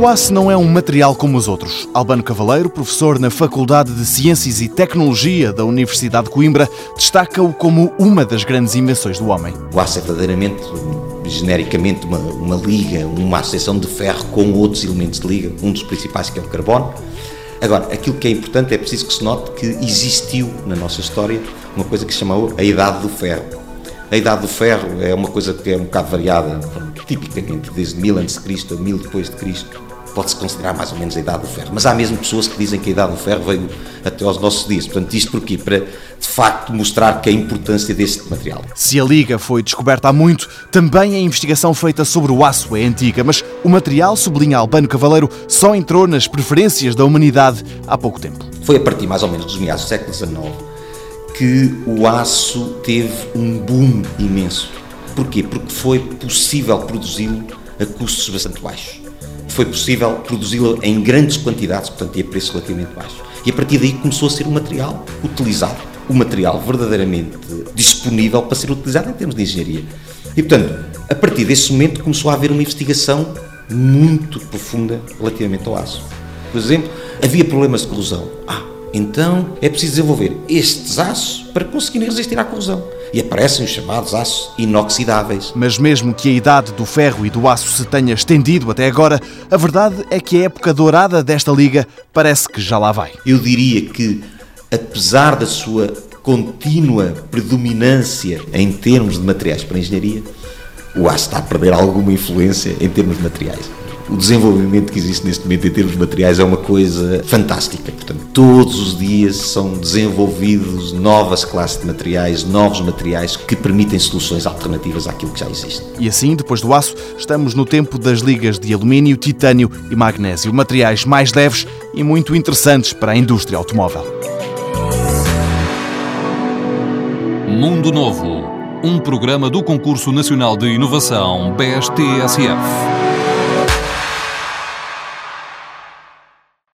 O aço não é um material como os outros. Albano Cavaleiro, professor na Faculdade de Ciências e Tecnologia da Universidade de Coimbra, destaca-o como uma das grandes invenções do homem. O aço é verdadeiramente, genericamente, uma, uma liga, uma associação de ferro com outros elementos de liga, um dos principais que é o carbono. Agora, aquilo que é importante é preciso que se note que existiu na nossa história uma coisa que se chamou a Idade do Ferro. A Idade do Ferro é uma coisa que é um bocado variada, tipicamente desde 1000 a.C. a 1000 depois de Cristo pode-se considerar mais ou menos a idade do ferro. Mas há mesmo pessoas que dizem que a idade do ferro veio até aos nossos dias. Portanto, isto porquê? Para, de facto, mostrar que a importância deste material. Se a liga foi descoberta há muito, também a investigação feita sobre o aço é antiga, mas o material, sublinha Albano Cavaleiro, só entrou nas preferências da humanidade há pouco tempo. Foi a partir mais ou menos dos meados do século XIX que o aço teve um boom imenso. Porquê? Porque foi possível produzi-lo a custos bastante baixos foi possível produzi-la em grandes quantidades, portanto, e a preço relativamente baixo. E a partir daí começou a ser um material utilizado, um material verdadeiramente disponível para ser utilizado em termos de engenharia. E, portanto, a partir desse momento começou a haver uma investigação muito profunda relativamente ao aço. Por exemplo, havia problemas de corrosão. Ah, então é preciso desenvolver estes aços para conseguirem resistir à corrosão e aparecem os chamados aços inoxidáveis. Mas mesmo que a idade do ferro e do aço se tenha estendido até agora, a verdade é que a época dourada desta liga parece que já lá vai. Eu diria que, apesar da sua contínua predominância em termos de materiais para a engenharia, o aço está a perder alguma influência em termos de materiais o desenvolvimento que existe neste momento em termos materiais é uma coisa fantástica. Portanto, todos os dias são desenvolvidos novas classes de materiais, novos materiais que permitem soluções alternativas àquilo que já existe. E assim, depois do aço, estamos no tempo das ligas de alumínio, titânio e magnésio, materiais mais leves e muito interessantes para a indústria automóvel. Mundo Novo, um programa do Concurso Nacional de Inovação BSTSF.